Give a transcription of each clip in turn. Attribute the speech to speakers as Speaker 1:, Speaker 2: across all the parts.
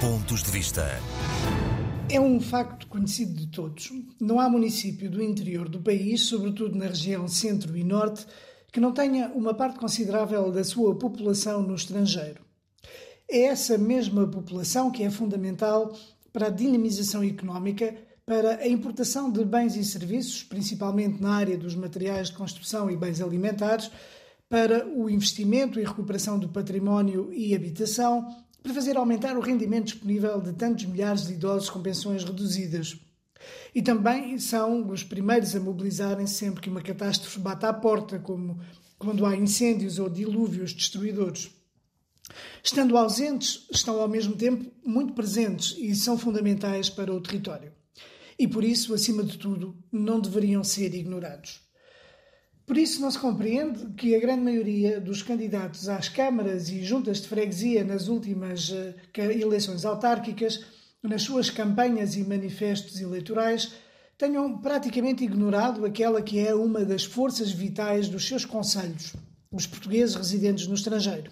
Speaker 1: Pontos de Vista.
Speaker 2: É um facto conhecido de todos. Não há município do interior do país, sobretudo na região centro e norte, que não tenha uma parte considerável da sua população no estrangeiro. É essa mesma população que é fundamental para a dinamização económica, para a importação de bens e serviços, principalmente na área dos materiais de construção e bens alimentares, para o investimento e recuperação do património e habitação, para fazer aumentar o rendimento disponível de tantos milhares de idosos com pensões reduzidas. E também são os primeiros a mobilizarem sempre que uma catástrofe bate à porta, como quando há incêndios ou dilúvios destruidores. Estando ausentes, estão ao mesmo tempo muito presentes e são fundamentais para o território. E por isso, acima de tudo, não deveriam ser ignorados. Por isso, não se compreende que a grande maioria dos candidatos às câmaras e juntas de freguesia nas últimas eh, eleições autárquicas, nas suas campanhas e manifestos eleitorais, tenham praticamente ignorado aquela que é uma das forças vitais dos seus conselhos, os portugueses residentes no estrangeiro.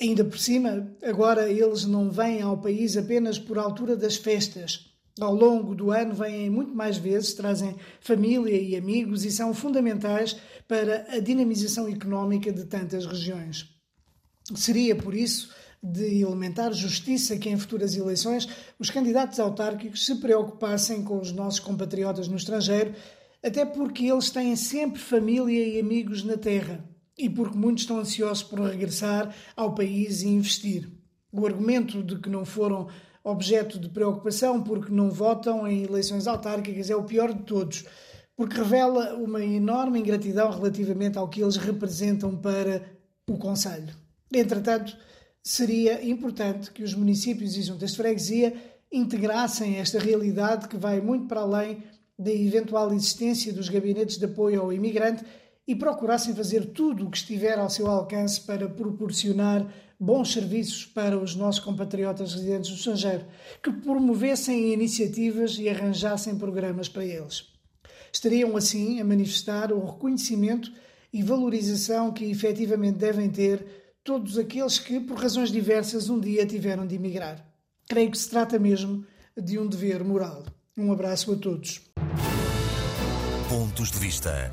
Speaker 2: Ainda por cima, agora eles não vêm ao país apenas por altura das festas. Ao longo do ano vêm muito mais vezes, trazem família e amigos e são fundamentais para a dinamização económica de tantas regiões. Seria, por isso, de elementar justiça que em futuras eleições os candidatos autárquicos se preocupassem com os nossos compatriotas no estrangeiro, até porque eles têm sempre família e amigos na terra e porque muitos estão ansiosos por regressar ao país e investir. O argumento de que não foram objeto de preocupação porque não votam em eleições autárquicas é o pior de todos, porque revela uma enorme ingratidão relativamente ao que eles representam para o Conselho. Entretanto, seria importante que os municípios e juntas de freguesia integrassem esta realidade que vai muito para além da eventual existência dos gabinetes de apoio ao imigrante e procurassem fazer tudo o que estiver ao seu alcance para proporcionar bons serviços para os nossos compatriotas residentes no estrangeiro, que promovessem iniciativas e arranjassem programas para eles. Estariam assim a manifestar o reconhecimento e valorização que efetivamente devem ter todos aqueles que, por razões diversas, um dia tiveram de emigrar. Creio que se trata mesmo de um dever moral. Um abraço a todos.
Speaker 1: Pontos de Vista.